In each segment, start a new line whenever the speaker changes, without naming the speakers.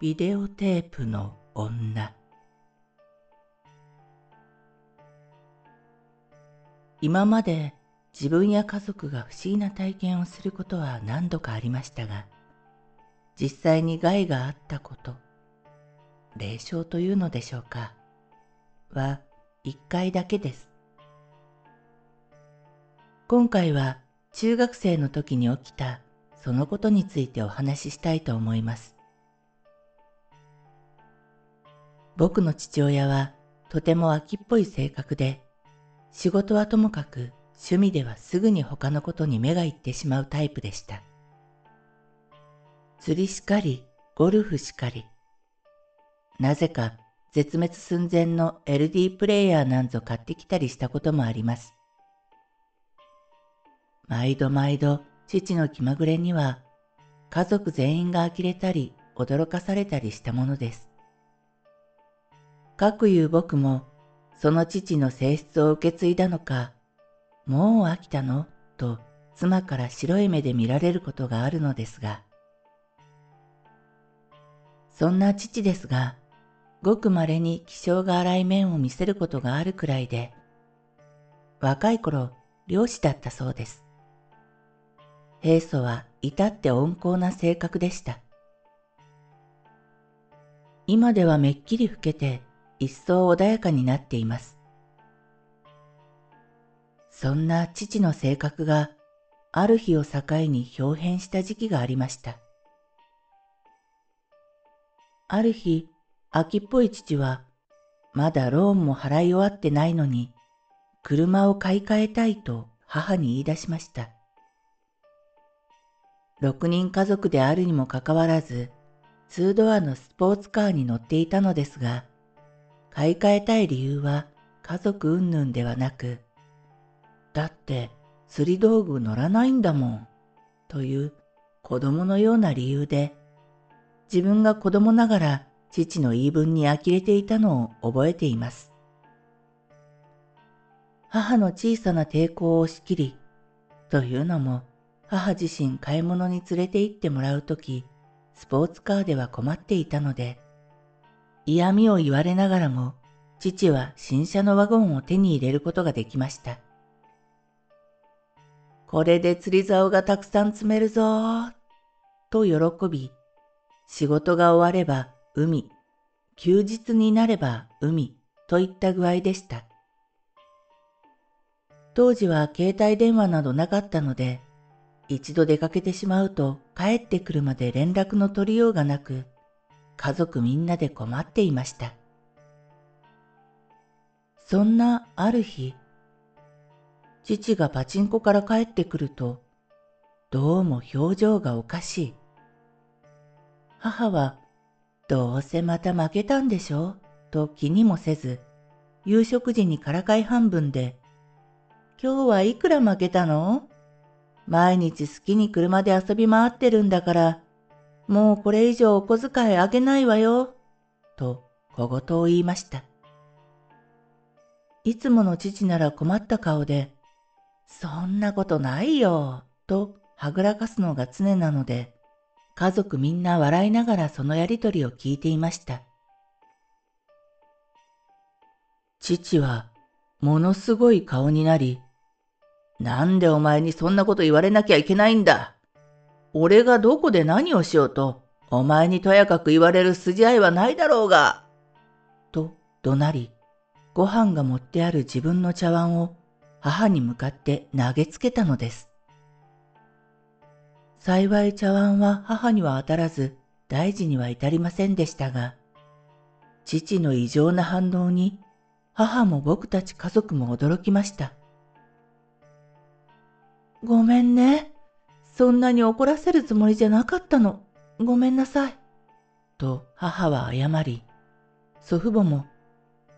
ビデオテープの女。今まで自分や家族が不思議な体験をすることは何度かありましたが実際に害があったこと霊障というのでしょうかは一回だけです。今回は中学生の時に起きたそのことについてお話ししたいと思います。僕の父親はとても秋っぽい性格で、仕事はともかく趣味ではすぐに他のことに目がいってしまうタイプでした。釣りしかり、ゴルフしかり。なぜか絶滅寸前の LD プレイヤーなんぞ買ってきたりしたこともあります。毎度毎度父の気まぐれには家族全員が呆れたり驚かされたりしたものです。かくいう僕も、その父の性質を受け継いだのか、もう飽きたの？と妻から白い目で見られることがあるのですが、そんな父ですが、ごく稀に気性が荒い面を見せることがあるくらいで、若い頃漁師だったそうです。平素は至って温厚な性格でした。今ではめっきり老けて一層穏やかになっています。そんな父の性格がある日を境に表変した時期がありました。ある日、秋っぽい父は、まだローンも払い終わってないのに、車を買い替えたいと母に言い出しました。六人家族であるにもかかわらず、ツードアのスポーツカーに乗っていたのですが、買い替えたい理由は家族云々ではなく、だって釣り道具乗らないんだもん、という子供のような理由で、自分が子供ながら父の言い分に呆れていたのを覚えています。母の小さな抵抗を押し切り、というのも母自身買い物に連れて行ってもらうとき、スポーツカーでは困っていたので、嫌味を言われながらも、父は新車のワゴンを手に入れることができました。これで釣り竿がたくさん積めるぞと喜び、仕事が終われば海、休日になれば海といった具合でした。当時は携帯電話などなかったので、一度出かけてしまうと帰ってくるまで連絡の取りようがなく、家族みんなで困っていました。そんなある日、父がパチンコから帰ってくると、どうも表情がおかしい。母は、どうせまた負けたんでしょと気にもせず、夕食時にからかい半分で、今日はいくら負けたの？毎日好きに車で遊び回ってるんだから、もうこれ以上お小遣いあげないわよ、と小言を言いました。いつもの父なら困った顔で、そんなことないよ、とはぐらかすのが常なので、家族みんな笑いながらそのやりとりを聞いていました。父はものすごい顔になり、なんでお前にそんなこと言われなきゃいけないんだ。俺がどこで何をしようと、お前にとやかく言われる筋合いはないだろうが。と怒鳴り、ご飯が持ってある自分の茶碗を母に向かって投げつけたのです。幸い茶碗は母には当たらず大事には至りませんでしたが、父の異常な反応に母も僕たち家族も驚きました。ごめんね。そんなに怒らせるつもりじゃなかったの。ごめんなさい。と母は謝り、祖父母も、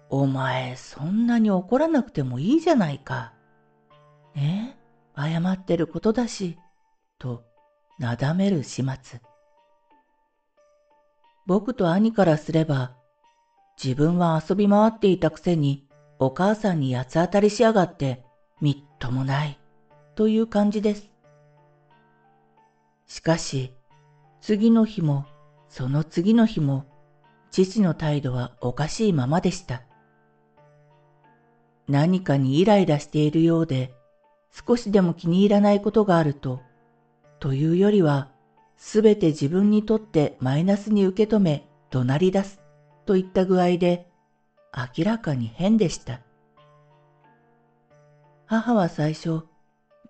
お前そんなに怒らなくてもいいじゃないか。え謝ってることだし、となだめる始末。僕と兄からすれば、自分は遊び回っていたくせにお母さんに八つ当たりしやがってみっともない、という感じです。しかし、次の日もその次の日も父の態度はおかしいままでした。何かにイライラしているようで、少しでも気に入らないことがあると、というよりは、すべて自分にとってマイナスに受け止め、怒鳴り出す、といった具合で、明らかに変でした。母は最初、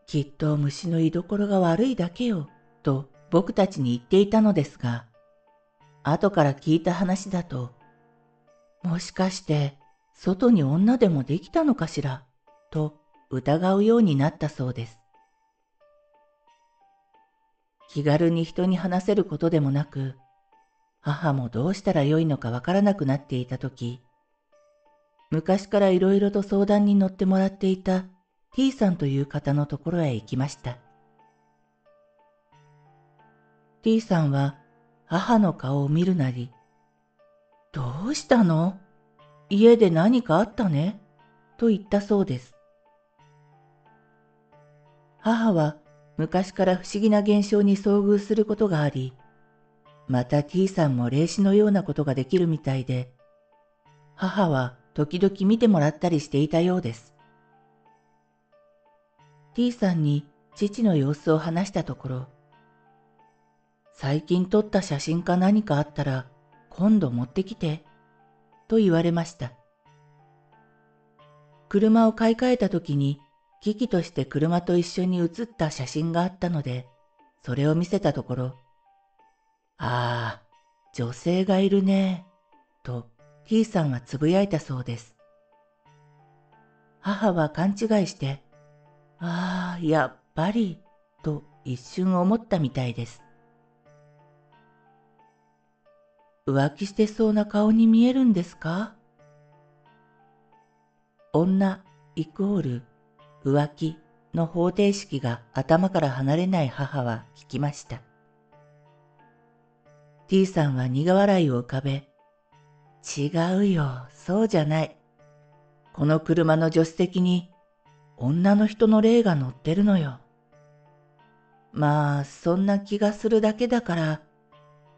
きっと虫の居所が悪いだけよ、と僕たちに言っていたのですが、後から聞いた話だと、もしかして外に女でもできたのかしら、と疑うようになったそうです。気軽に人に話せることでもなく、母もどうしたらよいのかわからなくなっていたとき、昔からいろいろと相談に乗ってもらっていた T さんという方のところへ行きました。T さんは母の顔を見るなり、どうしたの？家で何かあったね？と言ったそうです。母は昔から不思議な現象に遭遇することがあり、また T さんも霊視のようなことができるみたいで、母は時々見てもらったりしていたようです。T さんに父の様子を話したところ、最近撮った写真か何かあったら今度持ってきて、と言われました。車を買い替えた時に機器として車と一緒に写った写真があったので、それを見せたところ、ああ、女性がいるね、と T さんはつぶやいたそうです。母は勘違いして、ああ、やっぱり、と一瞬思ったみたいです。浮気してそうな顔に見えるんですか？女イコール浮気の方程式が頭から離れない母は聞きました。T さんは苦笑いを浮かべ、違うよ、そうじゃない。この車の助手席に女の人の霊が乗ってるのよ。まあ、そんな気がするだけだから、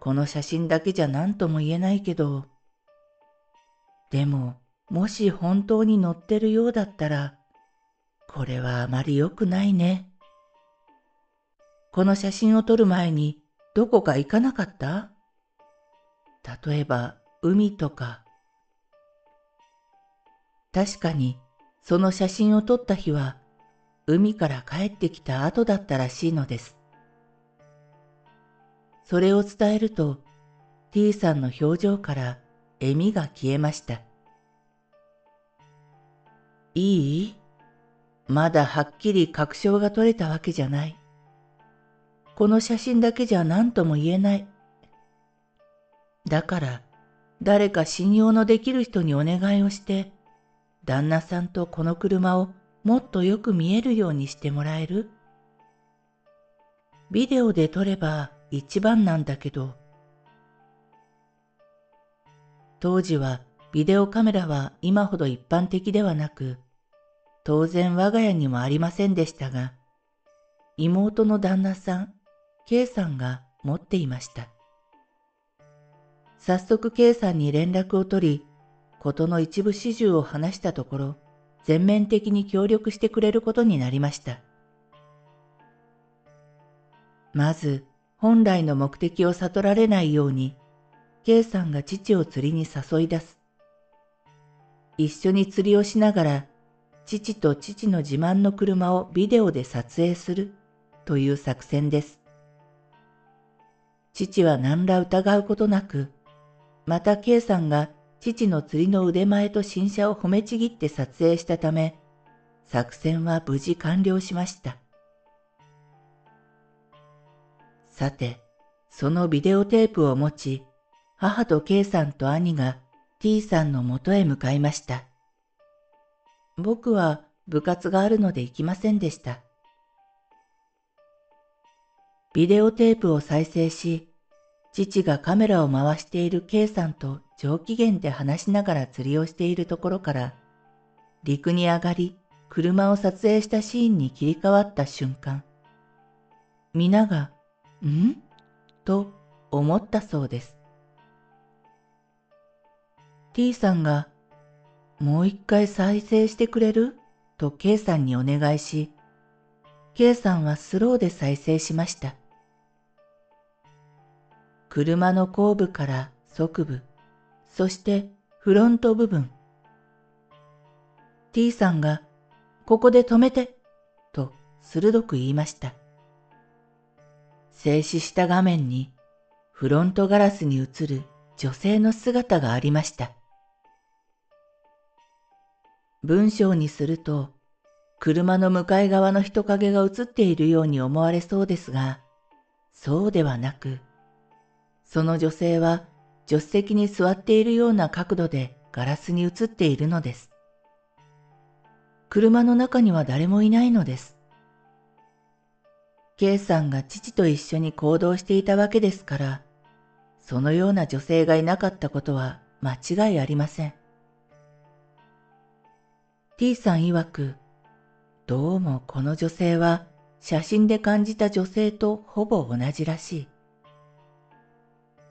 この写真だけじゃ何とも言えないけど、でも、もし本当に乗ってるようだったら、これはあまり良くないね。この写真を撮る前にどこか行かなかった？例えば海とか。確かにその写真を撮った日は海から帰ってきた後だったらしいのです。それを伝えると T さんの表情から笑みが消えました。いい？まだはっきり確証が取れたわけじゃない。この写真だけじゃ何とも言えない。だから、誰か信用のできる人にお願いをして、旦那さんとこの車をもっとよく見えるようにしてもらえるビデオで撮れば一番なんだけど。当時はビデオカメラは今ほど一般的ではなく、当然我が家にもありませんでしたが、妹の旦那さん、K さんが持っていました。早速 K さんに連絡を取り、ことの一部始終を話したところ、全面的に協力してくれることになりました。まず、本来の目的を悟られないように、K さんが父を釣りに誘い出す。一緒に釣りをしながら父と父の自慢の車をビデオで撮影するという作戦です。父は何ら疑うことなく、また K さんが父の釣りの腕前と新車を褒めちぎって撮影したため、作戦は無事完了しました。さて、そのビデオテープを持ち、母と K さんと兄が T さんのもとへ向かいました。僕は部活があるので行きませんでした。ビデオテープを再生し、父がカメラを回している K さんと上機嫌で話しながら釣りをしているところから、陸に上がり、車を撮影したシーンに切り替わった瞬間、皆が、ん？と思ったそうです。T さんが、もう一回再生してくれる？と K さんにお願いし、K さんはスローで再生しました。車の後部から側部、そしてフロント部分。T さんが、ここで止めて、と鋭く言いました。静止した画面にフロントガラスに映る女性の姿がありました。文章にすると、車の向かい側の人影が映っているように思われそうですが、そうではなく、その女性は助手席に座っているような角度でガラスに映っているのです。車の中には誰もいないのです。K さんが父と一緒に行動していたわけですから、そのような女性がいなかったことは間違いありません。T さん曰く、どうもこの女性は写真で感じた女性とほぼ同じらしい。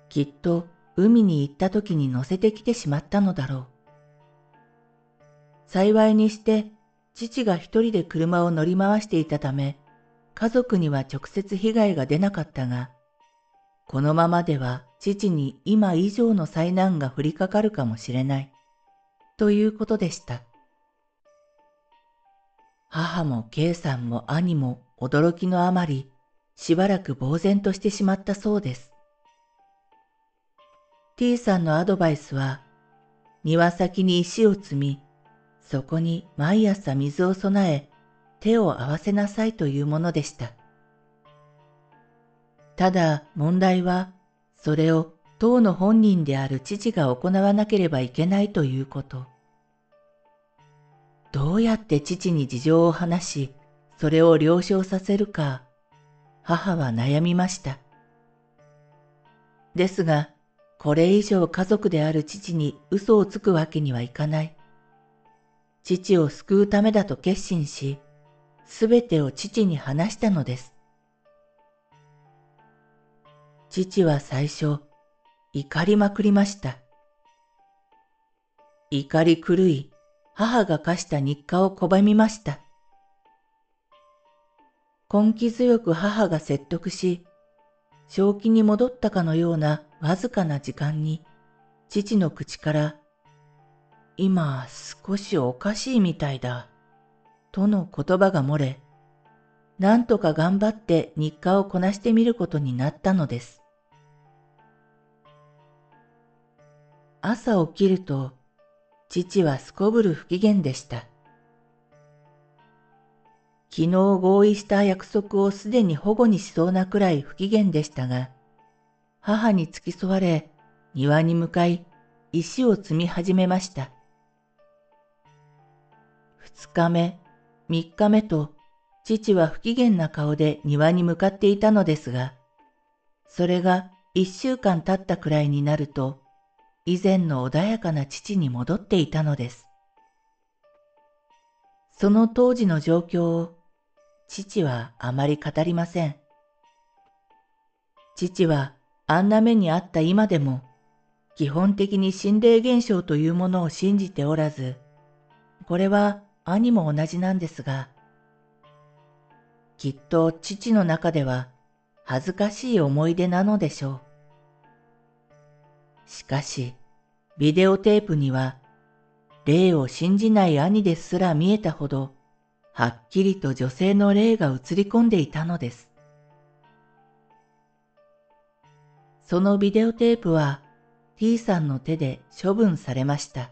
きっと海に行った時に乗せてきてしまったのだろう。幸いにして父が一人で車を乗り回していたため、家族には直接被害が出なかったが、このままでは父に今以上の災難が降りかかるかもしれない、ということでした。母も K さんも兄も驚きのあまり、しばらく呆然としてしまったそうです。T さんのアドバイスは、庭先に石を積み、そこに毎朝水を備え、手を合わせなさいというものでした。ただ問題は、それを当の本人である父が行わなければいけないということ。どうやって父に事情を話し、それを了承させるか、母は悩みました。ですが、これ以上家族である父に嘘をつくわけにはいかない。父を救うためだと決心し、すべてを父に話したのです。父は最初、怒りまくりました。怒り狂い、母が課した日課を拒みました。根気強く母が説得し、正気に戻ったかのようなわずかな時間に、父の口から、今少しおかしいみたいだ、との言葉が漏れ、なんとか頑張って日課をこなしてみることになったのです。朝起きると、父はすこぶる不機嫌でした。昨日合意した約束をすでに保護にしそうなくらい不機嫌でしたが、母に付き添われ、庭に向かい、石を積み始めました。二日目、三日目と、父は不機嫌な顔で庭に向かっていたのですが、それが一週間経ったくらいになると、以前の穏やかな父に戻っていたのです。その当時の状況を、父はあまり語りません。父はあんな目にあった今でも、基本的に心霊現象というものを信じておらず、これは兄も同じなんですが、きっと父の中では恥ずかしい思い出なのでしょう。しかし、ビデオテープには、霊を信じない兄ですら見えたほど、はっきりと女性の霊が映り込んでいたのです。そのビデオテープは T さんの手で処分されました。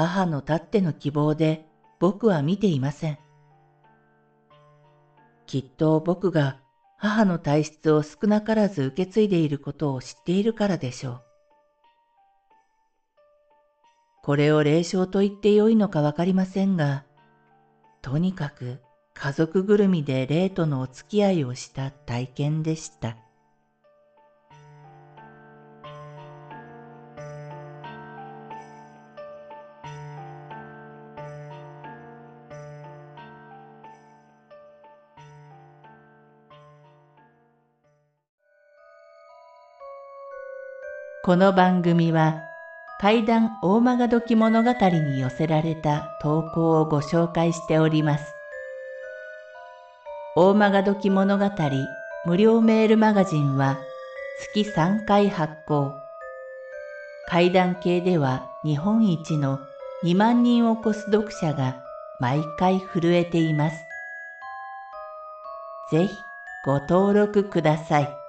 母のたっての希望で僕は見ていません。きっと僕が母の体質を少なからず受け継いでいることを知っているからでしょう。これを霊障と言ってよいのかわかりませんが、とにかく家族ぐるみで霊とのお付き合いをした体験でした。この番組は怪談大曲どき物語に寄せられた投稿をご紹介しております。大曲どき物語無料メールマガジンは月3回発行。怪談系では日本一の2万人を超す読者が毎回震えています。ぜひご登録ください。